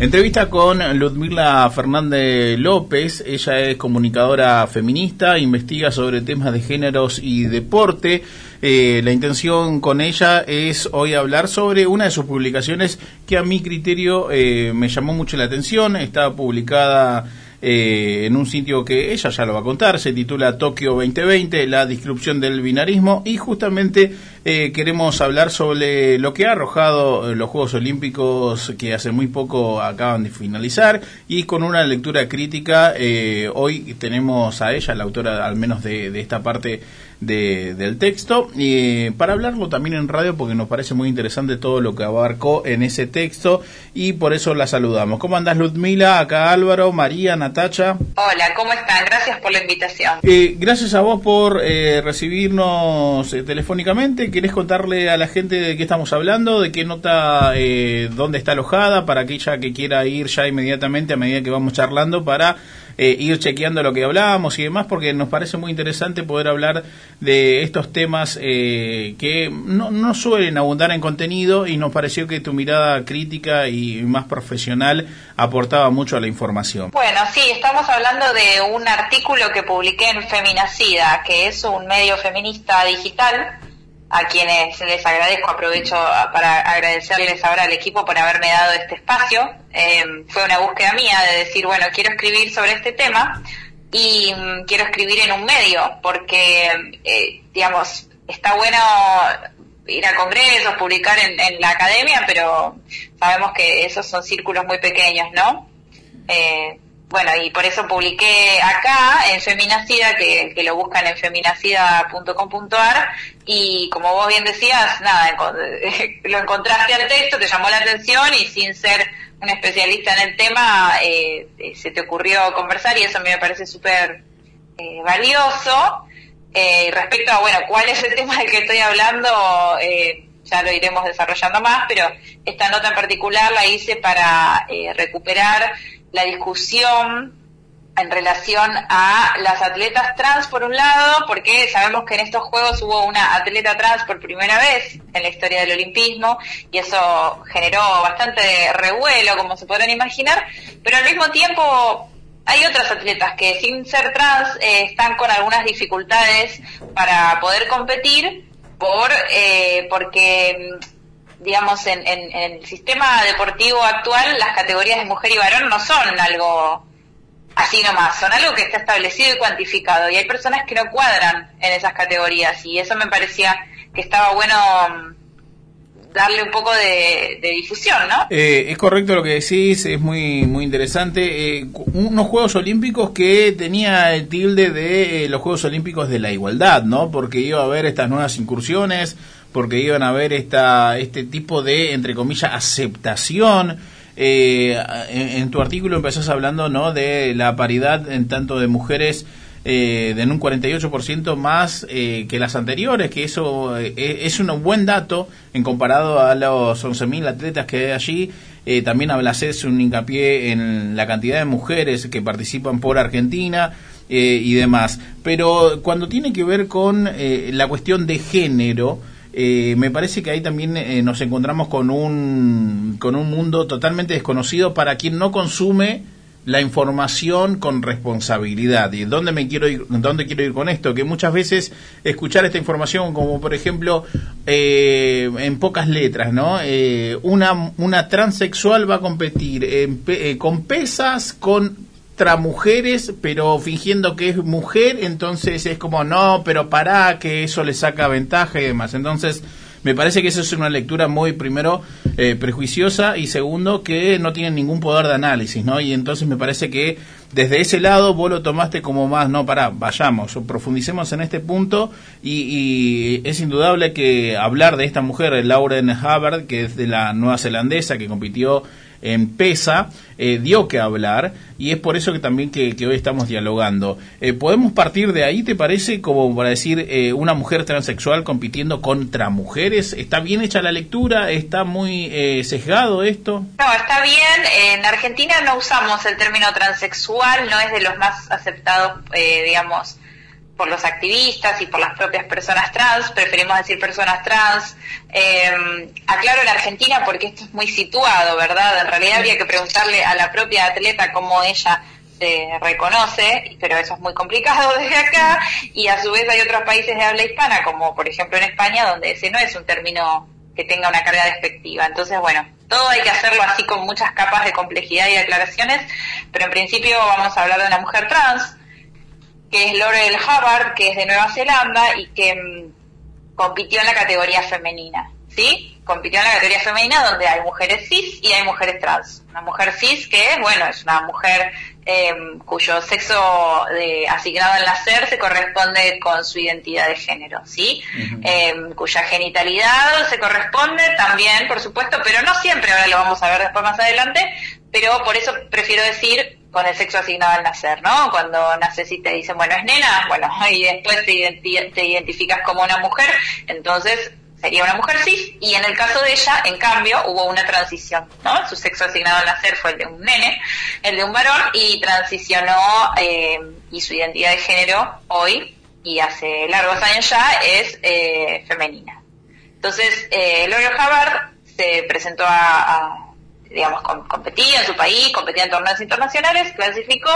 Entrevista con Ludmila Fernández López, ella es comunicadora feminista, investiga sobre temas de géneros y deporte. Eh, la intención con ella es hoy hablar sobre una de sus publicaciones que a mi criterio eh, me llamó mucho la atención. Está publicada eh, en un sitio que ella ya lo va a contar, se titula Tokio 2020, la disrupción del binarismo y justamente eh, queremos hablar sobre lo que ha arrojado eh, los Juegos Olímpicos que hace muy poco acaban de finalizar y con una lectura crítica hoy tenemos a ella, la autora al menos de, de esta parte de, del texto, y para hablarlo también en radio porque nos parece muy interesante todo lo que abarcó en ese texto y por eso la saludamos. ¿Cómo andás Ludmila? Acá Álvaro, María, Natacha. Hola, ¿cómo están? Gracias por la invitación. Eh, gracias a vos por eh, recibirnos eh, telefónicamente. ¿Querés contarle a la gente de qué estamos hablando? ¿De qué nota, eh, dónde está alojada? Para aquella que quiera ir ya inmediatamente a medida que vamos charlando para eh, ir chequeando lo que hablábamos y demás, porque nos parece muy interesante poder hablar de estos temas eh, que no, no suelen abundar en contenido y nos pareció que tu mirada crítica y más profesional aportaba mucho a la información. Bueno, sí, estamos hablando de un artículo que publiqué en Feminacida, que es un medio feminista digital a quienes les agradezco, aprovecho para agradecerles ahora al equipo por haberme dado este espacio. Eh, fue una búsqueda mía de decir, bueno, quiero escribir sobre este tema y mm, quiero escribir en un medio, porque, eh, digamos, está bueno ir a congresos, publicar en, en, la academia, pero sabemos que esos son círculos muy pequeños, ¿no? Eh, bueno, y por eso publiqué acá en Feminacida, que, lo buscan en feminacida.com.ar, y como vos bien decías, nada, lo encontraste al texto, te llamó la atención y sin ser un especialista en el tema, eh, se te ocurrió conversar y eso a mí me parece súper eh, valioso. Eh, respecto a, bueno, cuál es el tema del que estoy hablando, eh, ya lo iremos desarrollando más, pero esta nota en particular la hice para eh, recuperar la discusión en relación a las atletas trans por un lado, porque sabemos que en estos Juegos hubo una atleta trans por primera vez en la historia del olimpismo y eso generó bastante revuelo, como se podrán imaginar, pero al mismo tiempo hay otras atletas que sin ser trans eh, están con algunas dificultades para poder competir por eh, porque digamos, en, en, el sistema deportivo actual, las categorías de mujer y varón no son algo así nomás, son algo que está establecido y cuantificado. Y hay personas que no cuadran en esas categorías y eso me parecía que estaba bueno mm, darle un poco de, de difusión, ¿no? Eh, es correcto lo que decís, es muy muy interesante. Eh, unos Juegos Olímpicos que tenía el tilde de eh, los Juegos Olímpicos de la igualdad, ¿no? Porque iba a haber estas nuevas incursiones, porque iban a haber esta, este tipo de, entre comillas, aceptación. Eh, en, tu artículo empezás hablando ¿no? de la paridad en tanto de mujeres eh, en un 48% más eh, que las anteriores, que eso eh, es un buen dato en comparado a los 11.000 atletas que hay allí. Eh, también hablas un hincapié en la cantidad de mujeres que participan por Argentina eh, y demás. Pero cuando tiene que ver con eh, la cuestión de género, eh, me parece que ahí también eh, nos encontramos con un, con un mundo totalmente desconocido para quien no consume la información con responsabilidad. ¿Y dónde me quiero ir, dónde quiero ir con esto? Que muchas veces escuchar esta información, como por ejemplo, eh, en pocas letras, ¿no? Eh, una, una transexual va a competir en, eh, con pesas, con mujeres, pero fingiendo que es mujer, entonces es como, no, pero para que eso le saca ventaja y demás. Entonces, me parece que eso es una lectura muy, primero, eh, prejuiciosa y segundo, que no tiene ningún poder de análisis, ¿no? Y entonces me parece que desde ese lado vos lo tomaste como más, no, para, vayamos, profundicemos en este punto y, y, es indudable que hablar de esta mujer, Lauren Hubbard, que es de la nueva zelandesa, que compitió en eh, dio que hablar y es por eso que también que, hoy estamos dialogando. Eh, ¿Podemos partir de ahí, te parece, como para decir eh, una mujer transexual compitiendo contra mujeres? ¿Está bien hecha la lectura? ¿Está muy sesgado esto? No, está bien. En Argentina no usamos el término transexual, no es de los más aceptados, digamos, por los activistas y por las propias personas trans, preferimos decir personas trans. Eh, aclaro en Argentina porque esto es muy situado, ¿verdad? En realidad habría que preguntarle a la propia atleta cómo ella se reconoce, pero eso es muy complicado desde acá, y a su vez hay otros países de habla hispana, como por ejemplo en España, donde ese no es un término que tenga una carga despectiva. Entonces, bueno, todo hay que hacerlo así con muchas capas de complejidad y aclaraciones, pero en principio vamos a hablar de una mujer trans, que es Laurel Hubbard, que es de Nueva Zelanda y que mm, compitió en la categoría femenina, ¿sí? Compitió en la categoría femenina donde hay mujeres cis y hay mujeres trans. Una mujer cis que, bueno, es una mujer em, cuyo sexo de, asignado al nacer se corresponde con su identidad de género, ¿sí? Em, cuya genitalidad se corresponde también, por supuesto, pero no siempre, ahora lo vamos a ver después más adelante, pero por eso prefiero decir con el sexo asignado al nacer, ¿no? Cuando naces y te dicen, bueno, es nena, bueno, y después te, identificas como una mujer, entonces sería una mujer cis, y en el caso de ella, en cambio, hubo una transición, ¿no? Su sexo asignado al nacer fue el de un nene, el de un varón, y transicionó, eh, y su identidad de género hoy, y hace largos años ya, es eh, femenina. Entonces, eh, L'Oreal Hubbard se presentó a digamos, competía en su país, competía en torneos internacionales, clasificó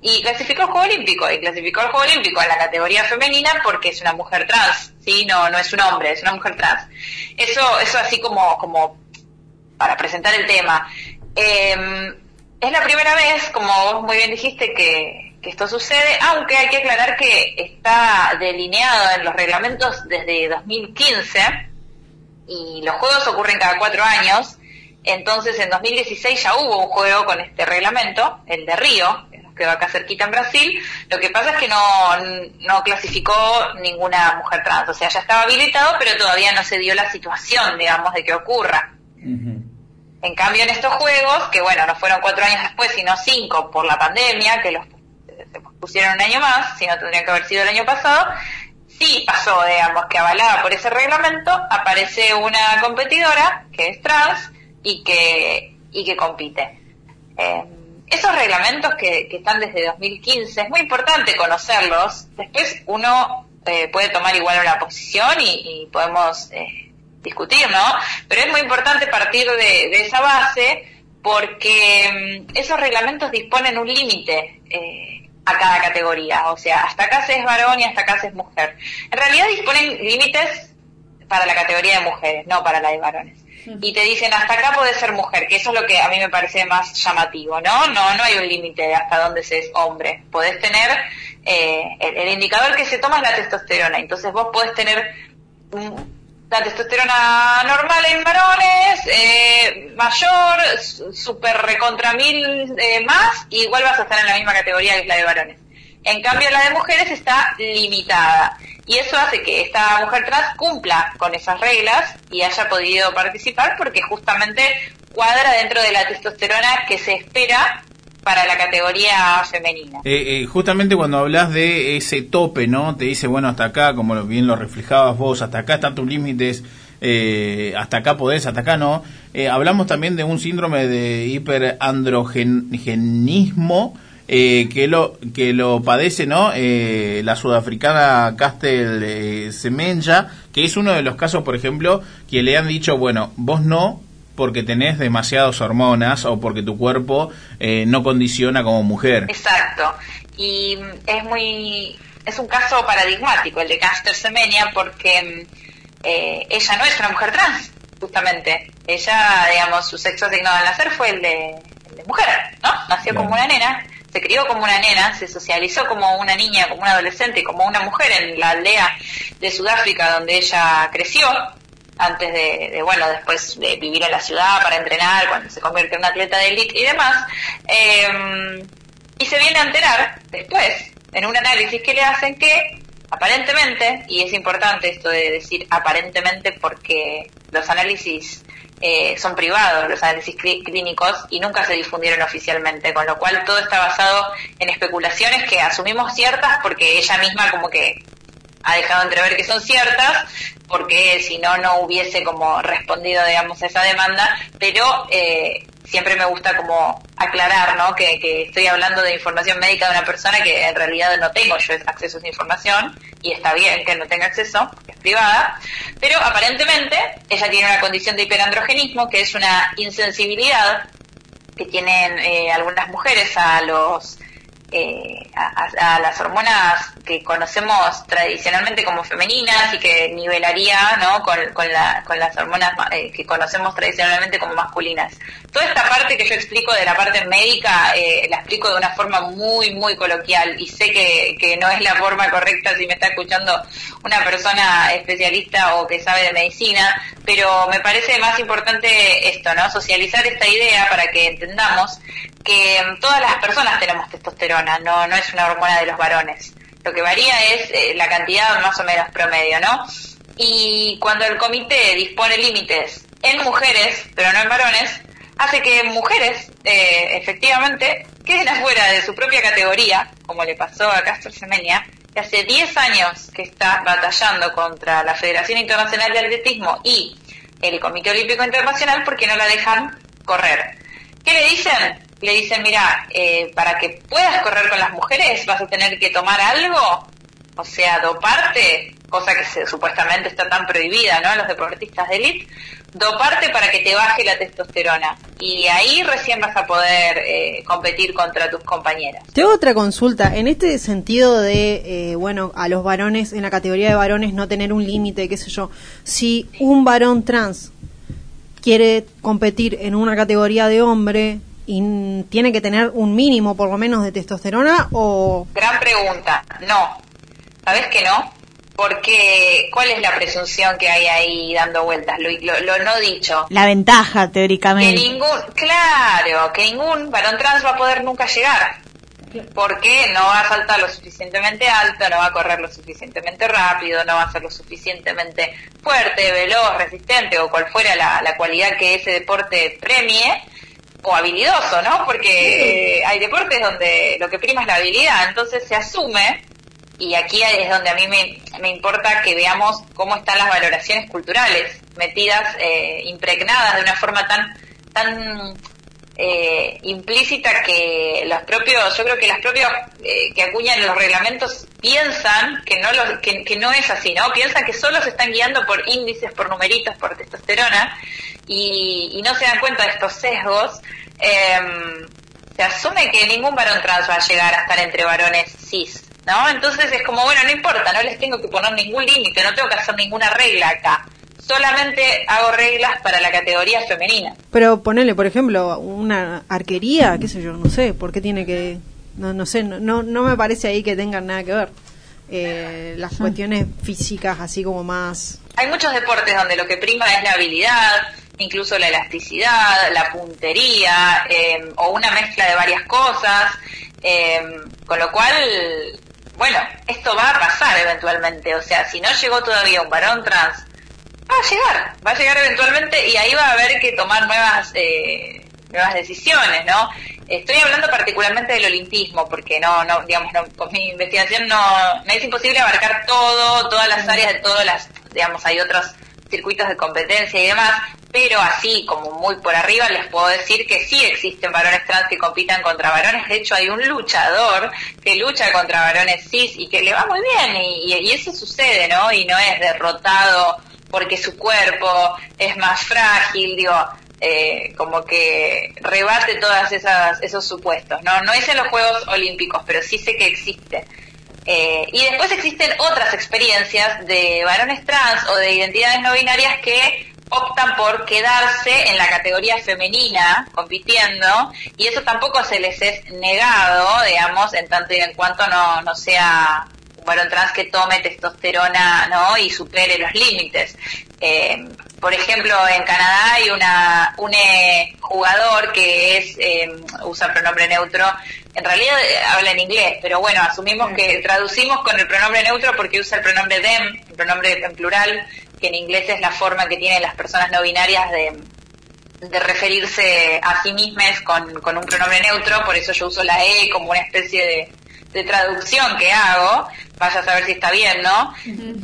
y clasificó al Juego Olímpico, y clasificó al Juego Olímpico en la categoría femenina porque es una mujer trans, ¿sí? No, no es un hombre, es una mujer trans. Eso, eso así como, como para presentar el tema. Em, es la primera vez, como vos muy bien dijiste, que, que esto sucede, aunque hay que aclarar que está delineado en los reglamentos desde 2015 y los juegos ocurren cada cuatro años entonces en 2016 ya hubo un juego con este reglamento, el de Río, que nos quedó acá cerquita en Brasil. Lo que pasa es que no, no clasificó ninguna mujer trans, o sea, ya estaba habilitado, pero todavía no se dio la situación, digamos, de que ocurra. En cambio, en estos juegos, que bueno, no fueron cuatro años después, sino cinco por la pandemia, que los pusieron un año más, si no tendría que haber sido el año pasado, sí pasó, digamos, que avalada por ese reglamento, aparece una competidora que es trans, y que, y que compite. Eh, esos reglamentos que, están desde 2015 es muy importante conocerlos. Después uno eh, puede tomar igual una posición y, podemos eh, discutir, ¿no? Pero es muy importante partir de, esa base porque mm, esos reglamentos disponen un límite a cada categoría. O sea, hasta acá se es varón y hasta acá se es mujer. En realidad disponen límites para la categoría de mujeres, no para la de varones y te dicen hasta acá puede ser mujer, que eso es lo que a mí me parece más llamativo, ¿no? No, no hay un límite de hasta dónde se es hombre. Podés tener, eh, el, indicador que se toma es la testosterona, entonces vos podés tener la testosterona normal en varones, eh, mayor, super recontra mil eh, más, y igual vas a estar en la misma categoría que la de varones. En cambio, la de mujeres está limitada. Y eso hace que esta mujer trans cumpla con esas reglas y haya podido participar porque justamente cuadra dentro de la testosterona que se espera para la categoría femenina. Eh, eh, justamente cuando hablas de ese tope, ¿no? Te dice, bueno, hasta acá, como bien lo reflejabas vos, hasta acá están tus límites, eh, hasta acá podés, hasta acá no. hablamos también de un síndrome de hiperandrogenismo eh, que lo que lo padece no eh, la sudafricana Castel eh, Semenya que es uno de los casos por ejemplo que le han dicho bueno vos no porque tenés demasiadas hormonas o porque tu cuerpo no condiciona como mujer exacto. Y es muy es un caso paradigmático el de Castel Semenya porque ella no es una mujer trans justamente. Ella digamos su sexo asignado al nacer fue el de, mujer no nació como una nena se crió como una nena, se socializó como una niña, como una adolescente, como una mujer en la aldea de Sudáfrica donde ella creció, antes de, bueno, después de vivir en la ciudad para entrenar, cuando se convierte en una atleta de élite y demás. Em, y se viene a enterar después, en un análisis que le hacen, que aparentemente, y es importante esto de decir aparentemente porque los análisis eh, son privados los análisis clínicos y nunca se difundieron oficialmente, con lo cual todo está basado en especulaciones que asumimos ciertas porque ella misma como que ha dejado entrever que son ciertas, porque si no, no hubiese como respondido, digamos, a esa demanda, pero eh, siempre me gusta como aclarar, ¿no? Que, que, estoy hablando de información médica de una persona que en realidad no tengo yo acceso a esa información y está bien que no tenga acceso, es privada, pero aparentemente ella tiene una condición de hiperandrogenismo que es una insensibilidad que tienen eh, algunas mujeres a los eh, a, las hormonas que conocemos tradicionalmente como femeninas y que nivelaría ¿no? con, con, la, con las hormonas eh, que conocemos tradicionalmente como masculinas. Toda esta parte que yo explico de la parte médica eh, la explico de una forma muy, muy coloquial y sé que, que no es la forma correcta si me está escuchando una persona especialista o que sabe de medicina, pero me parece más importante esto, ¿no? Socializar esta idea para que entendamos que todas las personas tenemos testosterona, no, no es una hormona de los varones. Lo que varía es eh, la cantidad más o menos promedio, ¿no? Y cuando el comité dispone límites en mujeres, pero no en varones, hace que mujeres, eh, efectivamente, queden afuera de su propia categoría, como le pasó a Castro Semenia, que hace 10 años que está batallando contra la Federación Internacional de Atletismo y el Comité Olímpico Internacional porque no la dejan correr. ¿Qué le dicen? le dicen, mira, eh, para que puedas correr con las mujeres vas a tener que tomar algo, o sea, doparte, cosa que supuestamente está tan prohibida, ¿no? Los deportistas de élite, doparte para que te baje la testosterona. Y ahí recién vas a poder eh, competir contra tus compañeras. Tengo otra consulta. En este sentido de, eh, bueno, a los varones, en la categoría de varones, no tener un límite, qué sé yo. Si un varón trans quiere competir en una categoría de hombre, y tiene que tener un mínimo por lo menos de testosterona o... Gran pregunta, no. ¿Sabes que no? Porque, ¿cuál es la presunción que hay ahí dando vueltas? Lo, no dicho. La ventaja, teóricamente. Que ningún, claro, que ningún varón trans va a poder nunca llegar. Porque no va a saltar lo suficientemente alto, no va a correr lo suficientemente rápido, no va a ser lo suficientemente fuerte, veloz, resistente o cual fuera la, la cualidad que ese deporte premie o habilidoso, ¿no? Porque hay deportes donde lo que prima es la habilidad, entonces se asume, y aquí es donde a mí me, importa que veamos cómo están las valoraciones culturales metidas, eh, impregnadas de una forma tan, tan eh, implícita que los propios, yo creo que los propios eh, que acuñan los reglamentos piensan que no, los, que, no es así, ¿no? Piensan que solo se están guiando por índices, por numeritos, por testosterona, y, no se dan cuenta de estos sesgos, em, se asume que ningún varón trans va a llegar a estar entre varones cis, ¿no? Entonces es como, bueno, no importa, no les tengo que poner ningún límite, no tengo que hacer ninguna regla acá. Solamente hago reglas para la categoría femenina. Pero ponerle, por ejemplo, una arquería, qué sé yo, no sé, ¿por qué tiene que...? No, no sé, no, no me parece ahí que tengan nada que ver. Eh, las cuestiones físicas así como más... Hay muchos deportes donde lo que prima es la habilidad, incluso la elasticidad, la puntería em, o una mezcla de varias cosas, em, con lo cual, bueno, esto va a pasar eventualmente, o sea, si no llegó todavía un varón trans, va a llegar, va a llegar eventualmente y ahí va a haber que tomar nuevas, eh, nuevas decisiones, ¿no? Estoy hablando particularmente del olimpismo, porque no, no, digamos, no, con mi investigación no, me es imposible abarcar todo, todas las áreas de todas las, digamos, hay otros circuitos de competencia y demás, pero así como muy por arriba les puedo decir que sí existen varones trans que compitan contra varones, de hecho hay un luchador que lucha contra varones cis y que le va muy bien y, y, eso sucede, ¿no? Y no es derrotado porque su cuerpo es más frágil, digo, eh, como que rebate todas esas esos supuestos, ¿no? No es en los Juegos Olímpicos, pero sí sé que existe. Eh, y después existen otras experiencias de varones trans o de identidades no binarias que optan por quedarse en la categoría femenina compitiendo y eso tampoco se les es negado, digamos, en tanto y en cuanto no, no sea varón trans que tome testosterona ¿no? y supere los límites. Eh, por ejemplo, en Canadá hay una, un eh, jugador que es eh, usa pronombre neutro. En realidad eh, habla en inglés, pero bueno, asumimos que traducimos con el pronombre neutro porque usa el pronombre them, el pronombre en plural, que en inglés es la forma que tienen las personas no binarias de, de referirse a sí mismas con, con un pronombre neutro, por eso yo uso la E como una especie de, de traducción que hago, vaya a saber si está bien, ¿no?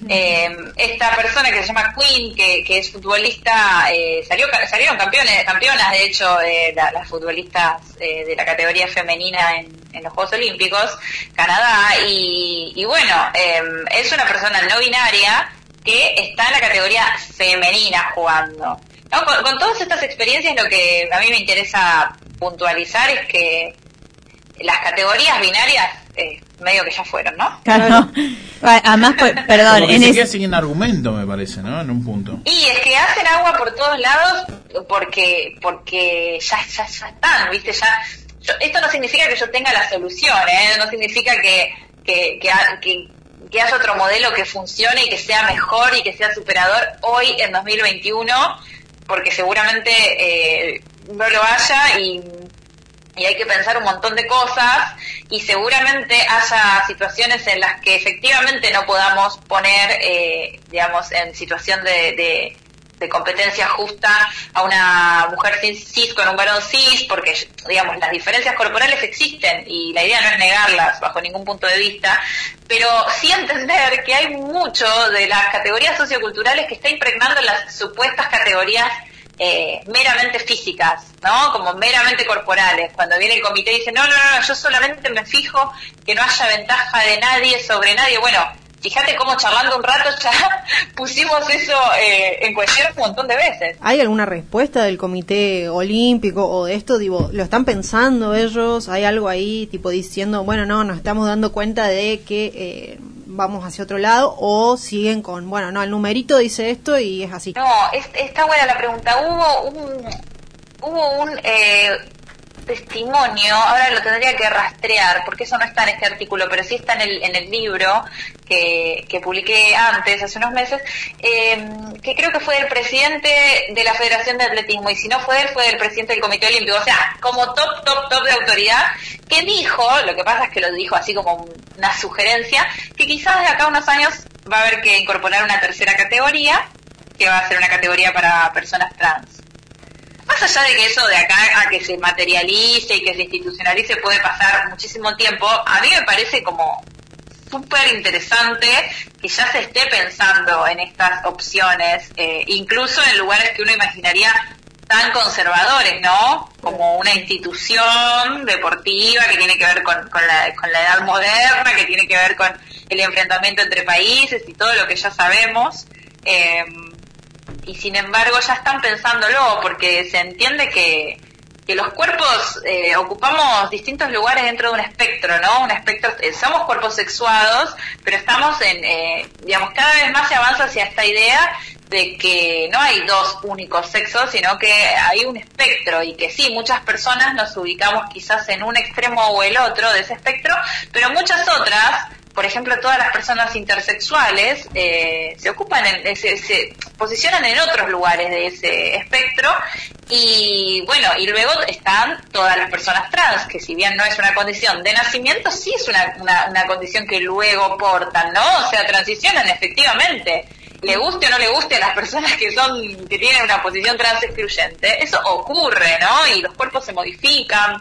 Eh, esta persona que se llama Queen, que, que es futbolista, eh, salió, salieron campeones, campeonas, de hecho, eh, las futbolistas eh, de la categoría femenina en, en, los Juegos Olímpicos, Canadá, y, y bueno, em, es una persona no binaria que está en la categoría femenina jugando. ¿No? Con, con todas estas experiencias lo que a mí me interesa puntualizar es que las categorías binarias eh, medio que ya fueron, ¿no? Claro. Además, pues, perdón. Como que en es... sin argumento, me parece, ¿no? En un punto. Y es que hacen agua por todos lados porque porque ya, ya, ya están, ¿viste? Ya, yo, esto no significa que yo tenga la solución, ¿eh? No significa que, que, que, que, que haya otro modelo que funcione y que sea mejor y que sea superador hoy en 2021, porque seguramente eh, no lo haya y y hay que pensar un montón de cosas y seguramente haya situaciones en las que efectivamente no podamos poner, eh, digamos, en situación de, de, de, competencia justa a una mujer cis con un varón cis, porque, digamos, las diferencias corporales existen y la idea no es negarlas bajo ningún punto de vista, pero sí entender que hay mucho de las categorías socioculturales que está impregnando las supuestas categorías eh, meramente físicas, ¿no? Como meramente corporales. Cuando viene el comité y dice, no, no, no, yo solamente me fijo que no haya ventaja de nadie sobre nadie. Bueno, fíjate cómo charlando un rato ya pusimos eso eh, en cuestión un montón de veces. ¿Hay alguna respuesta del comité olímpico o de esto? Digo, ¿lo están pensando ellos? ¿Hay algo ahí tipo diciendo, bueno, no, nos estamos dando cuenta de que... Eh, vamos hacia otro lado o siguen con, bueno, no, el numerito dice esto y es así. No, es, está buena la pregunta. Hubo un, hubo un eh, testimonio, ahora lo tendría que rastrear, porque eso no está en este artículo, pero sí está en el, en el libro que, que publiqué antes, hace unos meses, eh, que creo que fue el presidente de la Federación de Atletismo, y si no fue él, fue el presidente del Comité Olímpico, o sea, como top, top, top de autoridad, que dijo, lo que pasa es que lo dijo así como una sugerencia, que quizás de acá a unos años va a haber que incorporar una tercera categoría, que va a ser una categoría para personas trans más allá de que eso de acá a que se materialice y que se institucionalice puede pasar muchísimo tiempo, a mí me parece como súper interesante que ya se esté pensando en estas opciones, eh, incluso en lugares que uno imaginaría tan conservadores, ¿no? Como una institución deportiva que tiene que ver con, con, la, con la edad moderna, que tiene que ver con el enfrentamiento entre países y todo lo que ya sabemos. Eh, y sin embargo ya están pensándolo porque se entiende que, que los cuerpos eh, ocupamos distintos lugares dentro de un espectro, ¿no? Un espectro, eh, somos cuerpos sexuados, pero estamos en, eh, digamos, cada vez más se avanza hacia esta idea de que no hay dos únicos sexos, sino que hay un espectro y que sí, muchas personas nos ubicamos quizás en un extremo o el otro de ese espectro, pero muchas otras por ejemplo, todas las personas intersexuales eh, se ocupan, en, se, se, posicionan en otros lugares de ese espectro y bueno, y luego están todas las personas trans, que si bien no es una condición de nacimiento, sí es una, una, una condición que luego portan, ¿no? O sea, transicionan efectivamente. Le guste o no le guste a las personas que son, que tienen una posición trans excluyente, eso ocurre, ¿no? Y los cuerpos se modifican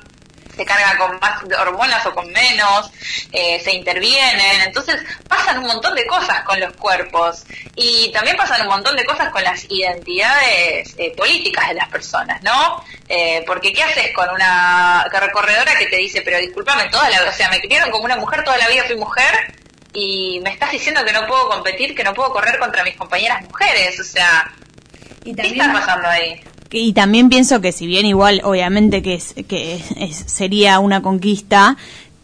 se carga con más hormonas o con menos, eh, se intervienen, entonces pasan un montón de cosas con los cuerpos y también pasan un montón de cosas con las identidades eh, políticas de las personas, ¿no? Eh, porque ¿qué haces con una recorredora que te dice, pero discúlpame, toda la, o sea, me criaron como una mujer, toda la vida fui mujer y me estás diciendo que no puedo competir, que no puedo correr contra mis compañeras mujeres, o sea, ¿qué está pasando ahí? Y también pienso que si bien igual obviamente que, es, que es, sería una conquista,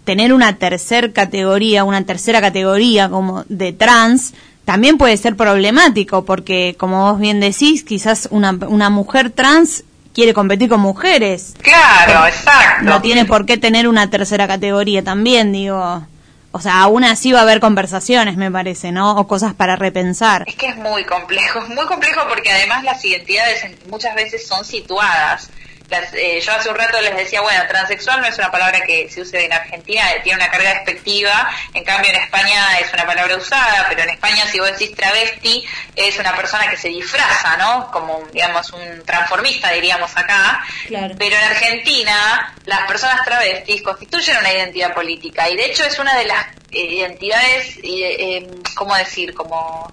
tener una tercera categoría, una tercera categoría como de trans, también puede ser problemático, porque como vos bien decís, quizás una, una mujer trans quiere competir con mujeres. Claro, exacto. No tiene por qué tener una tercera categoría también, digo o sea, aún así va a haber conversaciones, me parece, ¿no? O cosas para repensar. Es que es muy complejo, es muy complejo porque además las identidades muchas veces son situadas. Eh, yo hace un rato les decía, bueno, transexual no es una palabra que se use en Argentina, tiene una carga despectiva, en cambio en España es una palabra usada, pero en España si vos decís travesti es una persona que se disfraza, ¿no? Como, digamos, un transformista, diríamos acá. Pero en Argentina las personas travestis constituyen una identidad política y de hecho es una de las identidades, eh, ¿cómo decir? Como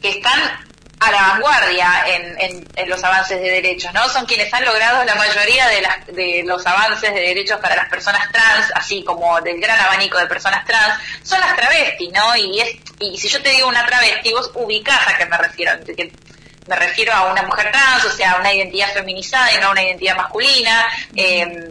que están a la vanguardia en, en, los avances de derechos, ¿no? Son quienes han logrado la mayoría de, las, de los avances de derechos para las personas trans, así como del gran abanico de personas trans, son las travestis, ¿no? Y, es, y si yo te digo una travesti, vos ubicás a qué me refiero. me refiero a una mujer trans, o sea, a una identidad feminizada y no a una identidad masculina, eh,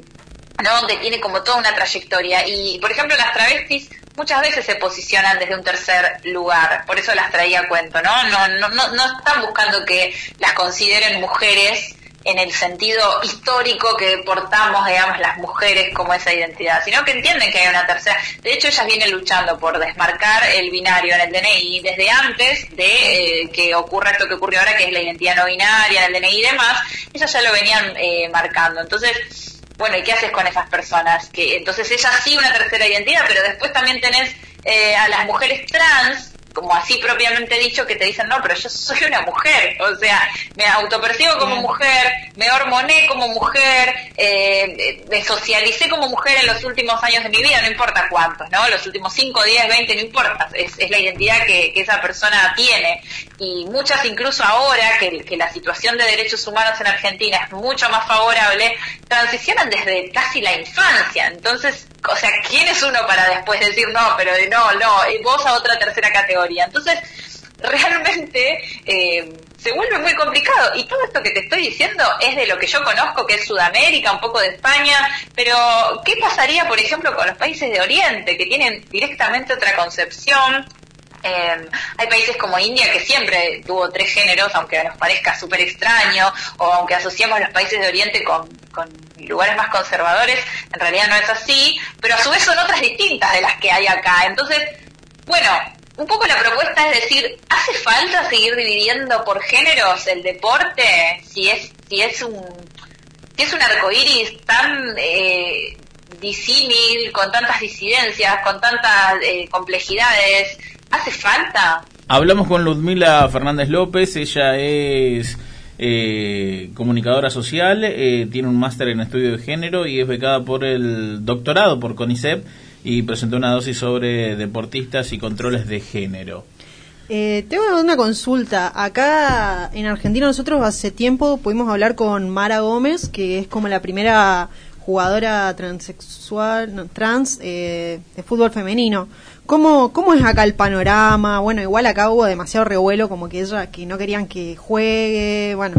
¿no? Que tiene como toda una trayectoria. Y, por ejemplo, las travestis muchas veces se posicionan desde un tercer lugar, por eso las traía a cuento, ¿no? No, no, no, no están buscando que las consideren mujeres en el sentido histórico que portamos, digamos, las mujeres como esa identidad, sino que entienden que hay una tercera. De hecho, ellas vienen luchando por desmarcar el binario en el DNI desde antes de eh, que ocurra esto que ocurrió ahora, que es la identidad no binaria en el DNI y demás, ellas ya lo venían eh, marcando. Entonces, bueno, ¿y qué haces con esas personas? Que entonces ella sí una tercera identidad, pero después también tenés eh, a las mujeres trans como así propiamente dicho, que te dicen, no, pero yo soy una mujer, o sea, me autopercibo como mujer, me hormoné como mujer, eh, me socialicé como mujer en los últimos años de mi vida, no importa cuántos, ¿no? Los últimos 5, 10, 20, no importa, es, la identidad que, esa persona tiene. Y muchas, incluso ahora que, que la situación de derechos humanos en Argentina es mucho más favorable, transicionan desde casi la infancia. Entonces, o sea, ¿quién es uno para después decir no, pero no, no, vos a otra tercera categoría? Entonces, realmente eh, se vuelve muy complicado. Y todo esto que te estoy diciendo es de lo que yo conozco, que es Sudamérica, un poco de España, pero ¿qué pasaría, por ejemplo, con los países de Oriente, que tienen directamente otra concepción? Eh, hay países como India que siempre tuvo tres géneros, aunque nos parezca súper extraño, o aunque asociamos los países de Oriente con, lugares más conservadores, en realidad no es así, pero a su vez son otras distintas de las que hay acá. Entonces, bueno, un poco la propuesta es decir, ¿hace falta seguir dividiendo por géneros el deporte? Si es, si es un, si es un arcoíris tan eh, disímil, con tantas disidencias, con tantas eh, complejidades, ¿Hace falta? Hablamos con Ludmila Fernández López, ella es eh, comunicadora social, eh, tiene un máster en estudio de género y es becada por el doctorado por CONICET y presentó una dosis sobre deportistas y controles de género. Eh, tengo una consulta. Acá en Argentina nosotros hace tiempo pudimos hablar con Mara Gómez, que es como la primera jugadora transexual, trans de fútbol femenino. ¿Cómo, ¿Cómo es acá el panorama? Bueno, igual acá hubo demasiado revuelo, como que ella, que no querían que juegue, bueno.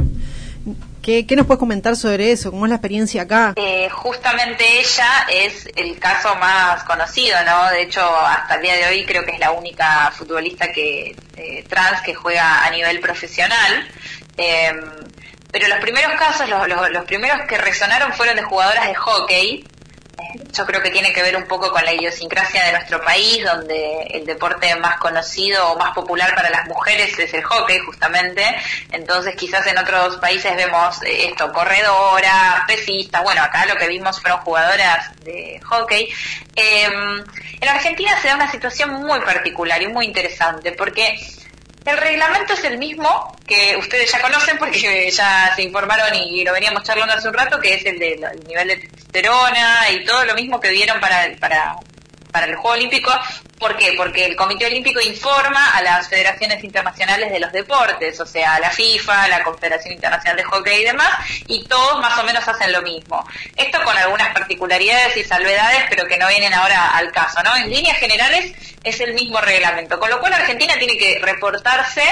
¿Qué, nos puedes comentar sobre eso? ¿Cómo es la experiencia acá? Eh, justamente ella es el caso más conocido, ¿no? De hecho, hasta el día de hoy creo que es la única futbolista que eh, trans que juega a nivel profesional. Em, pero los primeros casos, los, los, primeros que resonaron fueron de jugadoras de hockey, yo creo que tiene que ver un poco con la idiosincrasia de nuestro país, donde el deporte más conocido o más popular para las mujeres es el hockey, justamente. Entonces, quizás en otros países vemos eh, esto, corredoras, pesistas. Bueno, acá lo que vimos fueron jugadoras de hockey. Em, en Argentina se da una situación muy particular y muy interesante, porque el reglamento es el mismo que ustedes ya conocen porque ya se informaron y lo veníamos charlando hace un rato, que es el del nivel de testosterona y todo lo mismo que dieron para, para para el Juego Olímpico. ¿Por qué? Porque el Comité Olímpico informa a las federaciones internacionales de los deportes, o sea, a la FIFA, la Confederación Internacional de Hockey y demás, y todos más o menos hacen lo mismo. Esto con algunas particularidades y salvedades, pero que no vienen ahora al caso, ¿no? En líneas generales es el mismo reglamento, con lo cual Argentina tiene que reportarse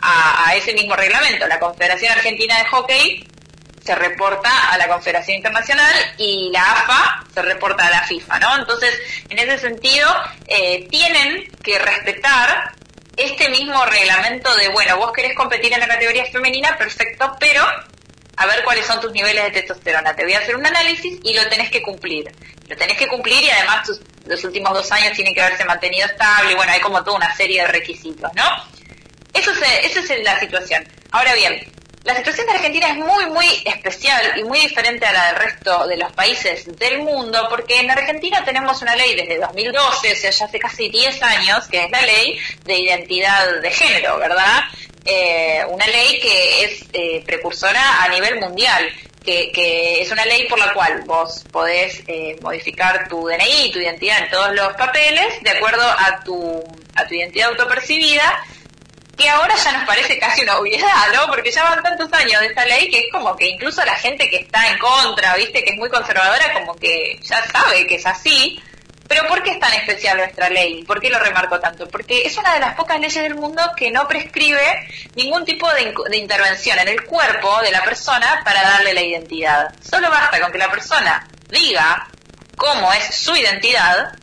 a, a ese mismo reglamento. La Confederación Argentina de Hockey se reporta a la Confederación Internacional y la AFA se reporta a la FIFA, ¿no? Entonces, en ese sentido, eh, tienen que respetar este mismo reglamento de, bueno, vos querés competir en la categoría femenina, perfecto, pero a ver cuáles son tus niveles de testosterona. Te voy a hacer un análisis y lo tenés que cumplir. Lo tenés que cumplir y además los últimos dos años tienen que haberse mantenido estable. Bueno, hay como toda una serie de requisitos, ¿no? Eso es, esa es la situación. Ahora bien, la situación de Argentina es muy, muy especial y muy diferente a la del resto de los países del mundo, porque en Argentina tenemos una ley desde 2012, o sea, ya hace casi 10 años, que es la ley de identidad de género, ¿verdad? Eh, una ley que es eh, precursora a nivel mundial. Que, que, es una ley por la cual vos podés eh, modificar tu DNI, tu identidad en todos los papeles, de acuerdo a tu, a tu identidad autopercibida, que ahora ya nos parece casi una obviedad, ¿no? Porque ya van tantos años de esta ley que es como que incluso la gente que está en contra, viste, que es muy conservadora, como que ya sabe que es así. Pero ¿por qué es tan especial nuestra ley? ¿Por qué lo remarco tanto? Porque es una de las pocas leyes del mundo que no prescribe ningún tipo de, de intervención en el cuerpo de la persona para darle la identidad. Solo basta con que la persona diga cómo es su identidad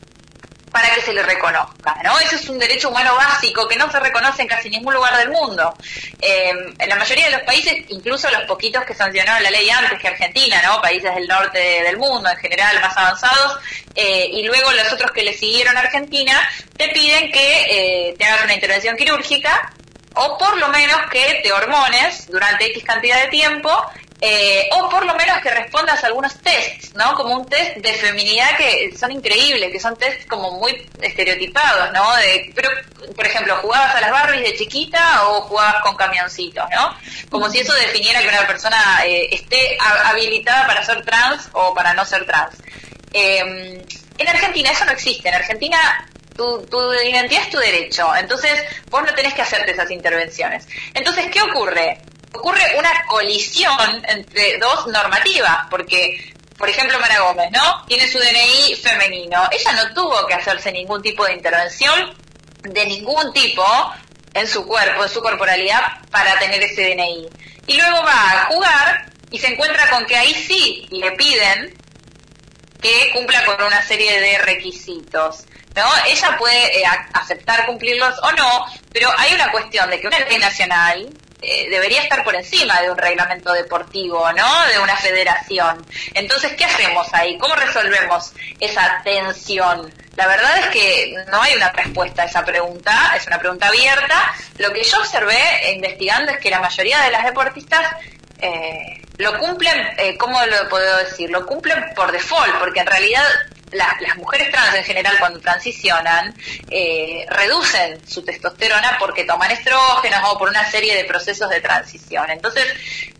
para que se le reconozca, ¿no? Ese es un derecho humano básico que no se reconoce en casi ningún lugar del mundo. Eh, en la mayoría de los países, incluso los poquitos que sancionaron la ley antes que Argentina, ¿no? Países del norte del mundo en general más avanzados, eh, y luego los otros que le siguieron a Argentina, te piden que eh, te hagas una intervención quirúrgica o por lo menos que te hormones durante X cantidad de tiempo eh, o por lo menos que respondas a algunos tests, ¿no? Como un test de feminidad que son increíbles, que son tests como muy estereotipados, ¿no? De, pero, por ejemplo, jugabas a las Barbies de chiquita o jugabas con camioncitos, ¿no? Como si eso definiera que una persona eh, esté habilitada para ser trans o para no ser trans. Eh, en Argentina eso no existe. En Argentina tu, tu, identidad es tu derecho, entonces vos no tenés que hacerte esas intervenciones. Entonces, ¿qué ocurre? Ocurre una colisión entre dos normativas, porque, por ejemplo, Mara Gómez, ¿no? Tiene su DNI femenino. Ella no tuvo que hacerse ningún tipo de intervención de ningún tipo en su cuerpo, en su corporalidad, para tener ese DNI. Y luego va a jugar y se encuentra con que ahí sí le piden que cumpla con una serie de requisitos. ¿no? Ella puede eh, aceptar cumplirlos o no, pero hay una cuestión de que una ley nacional eh, debería estar por encima de un reglamento deportivo, ¿no? De una federación. Entonces, ¿qué hacemos ahí? ¿Cómo resolvemos esa tensión? La verdad es que no hay una respuesta a esa pregunta, es una pregunta abierta. Lo que yo observé investigando es que la mayoría de las deportistas eh, lo cumplen, eh, ¿cómo lo puedo decir? Lo cumplen por default, porque en realidad las mujeres trans en general cuando transicionan eh, reducen su testosterona porque toman estrógenos o por una serie de procesos de transición. Entonces,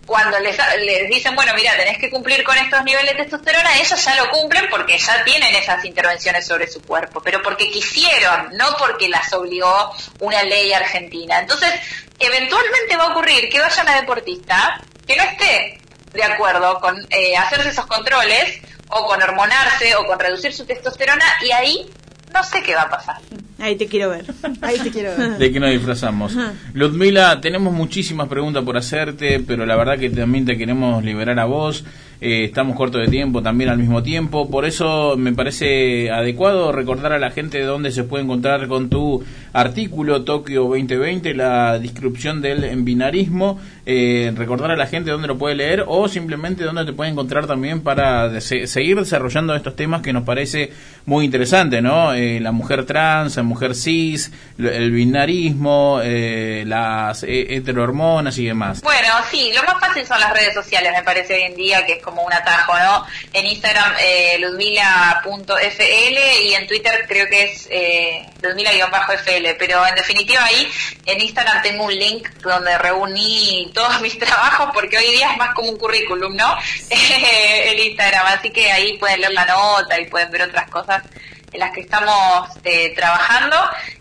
cuando les, les dicen, bueno, mira, tenés que cumplir con estos niveles de testosterona, ellos ya lo cumplen porque ya tienen esas intervenciones sobre su cuerpo, pero porque quisieron, no porque las obligó una ley argentina. Entonces, eventualmente va a ocurrir que vaya una deportista que no esté de acuerdo con eh, hacerse esos controles o con hormonarse o con reducir su testosterona y ahí no sé qué va a pasar. Ahí te quiero ver. Ahí te quiero ver. De que nos disfrazamos. Ludmila, tenemos muchísimas preguntas por hacerte, pero la verdad que también te queremos liberar a vos. Eh, estamos cortos de tiempo también al mismo tiempo. Por eso me parece adecuado recordar a la gente de dónde se puede encontrar con tu artículo Tokio 2020, la descripción del binarismo. Eh, recordar a la gente dónde lo puede leer o simplemente dónde te puede encontrar también para seguir desarrollando estos temas que nos parece muy interesante, ¿no? Eh, la mujer trans, la mujer cis, el binarismo, las heterohormonas y demás. Bueno, sí, lo más fácil son las redes sociales, me parece hoy en día, que es como un atajo, ¿no? En Instagram, eh, ludmila.fl y en Twitter creo que es eh, ludmila-fl, pero en definitiva ahí en Instagram tengo un link donde reuní todos mis trabajos porque hoy día es más como un currículum, ¿no? el Instagram, así que ahí pueden leer la nota y pueden ver otras cosas en las que estamos eh, trabajando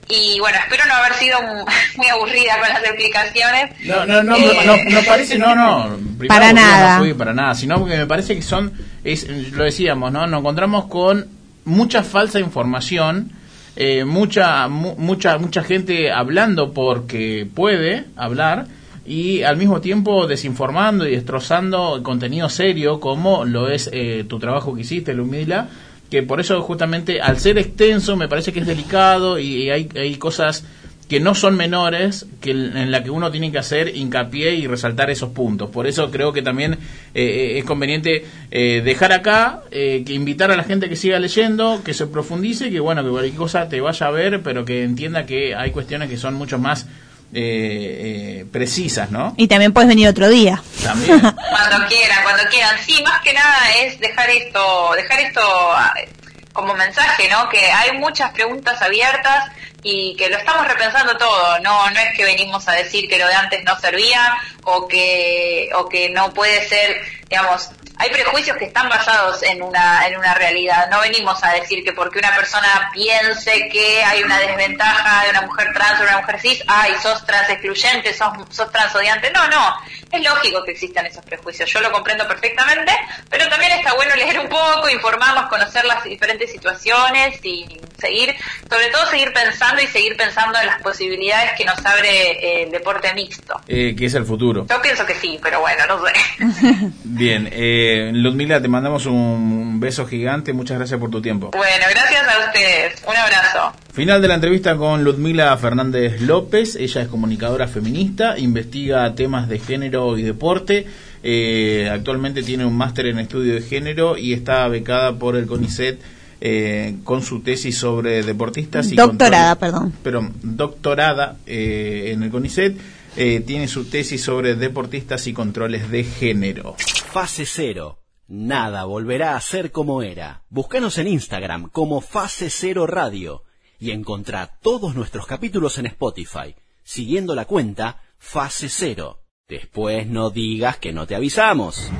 y bueno, espero no haber sido muy aburrida con las explicaciones. No, no, no, no, no, parece, no, no, para nada. No fui para nada, sino porque me parece que son, es, lo decíamos, ¿no? Nos encontramos con mucha falsa información, eh, mucha, mucha, mucha gente hablando porque puede hablar y al mismo tiempo desinformando y destrozando contenido serio como lo es eh, tu trabajo que hiciste, Lumila que por eso justamente al ser extenso me parece que es delicado y hay, hay cosas que no son menores, que en la que uno tiene que hacer hincapié y resaltar esos puntos. Por eso creo que también eh, es conveniente eh, dejar acá, eh, que invitar a la gente que siga leyendo, que se profundice, que bueno, que cualquier cosa te vaya a ver, pero que entienda que hay cuestiones que son mucho más eh, eh, precisas, ¿no? Y también puedes venir otro día. También. Cuando quieran, cuando quieran. Sí, más que nada es dejar esto, dejar esto ah, como mensaje, ¿no? Que hay muchas preguntas abiertas y que lo estamos repensando todo. No, no es que venimos a decir que lo de antes no servía o que, o que no puede ser, digamos, hay prejuicios que están basados en una, en una realidad. No venimos a decir que porque una persona piense que hay una desventaja de una mujer trans o una mujer cis, ay, sos trans excluyente, sos, sos trans odiante. No, no. Es lógico que existan esos prejuicios. Yo lo comprendo perfectamente, pero también está bueno leer un poco, informarnos, conocer las diferentes situaciones y seguir, sobre todo seguir pensando y seguir pensando en las posibilidades que nos abre eh, el deporte mixto. Eh, que es el futuro. Yo pienso que sí, pero bueno, no sé. Bien, eh, Ludmila, te mandamos un beso gigante. Muchas gracias por tu tiempo. Bueno, gracias a ustedes. Un abrazo. Final de la entrevista con Ludmila Fernández López. Ella es comunicadora feminista, investiga temas de género y deporte. Eh, actualmente tiene un máster en estudio de género y está becada por el CONICET eh, con su tesis sobre deportistas y doctorada, perdón. Pero doctorada eh, en el CONICET eh, tiene su tesis sobre deportistas y controles de género. Fase cero. Nada volverá a ser como era. Búscanos en Instagram como Fase Cero Radio y encontrá todos nuestros capítulos en Spotify, siguiendo la cuenta Fase Cero. Después no digas que no te avisamos.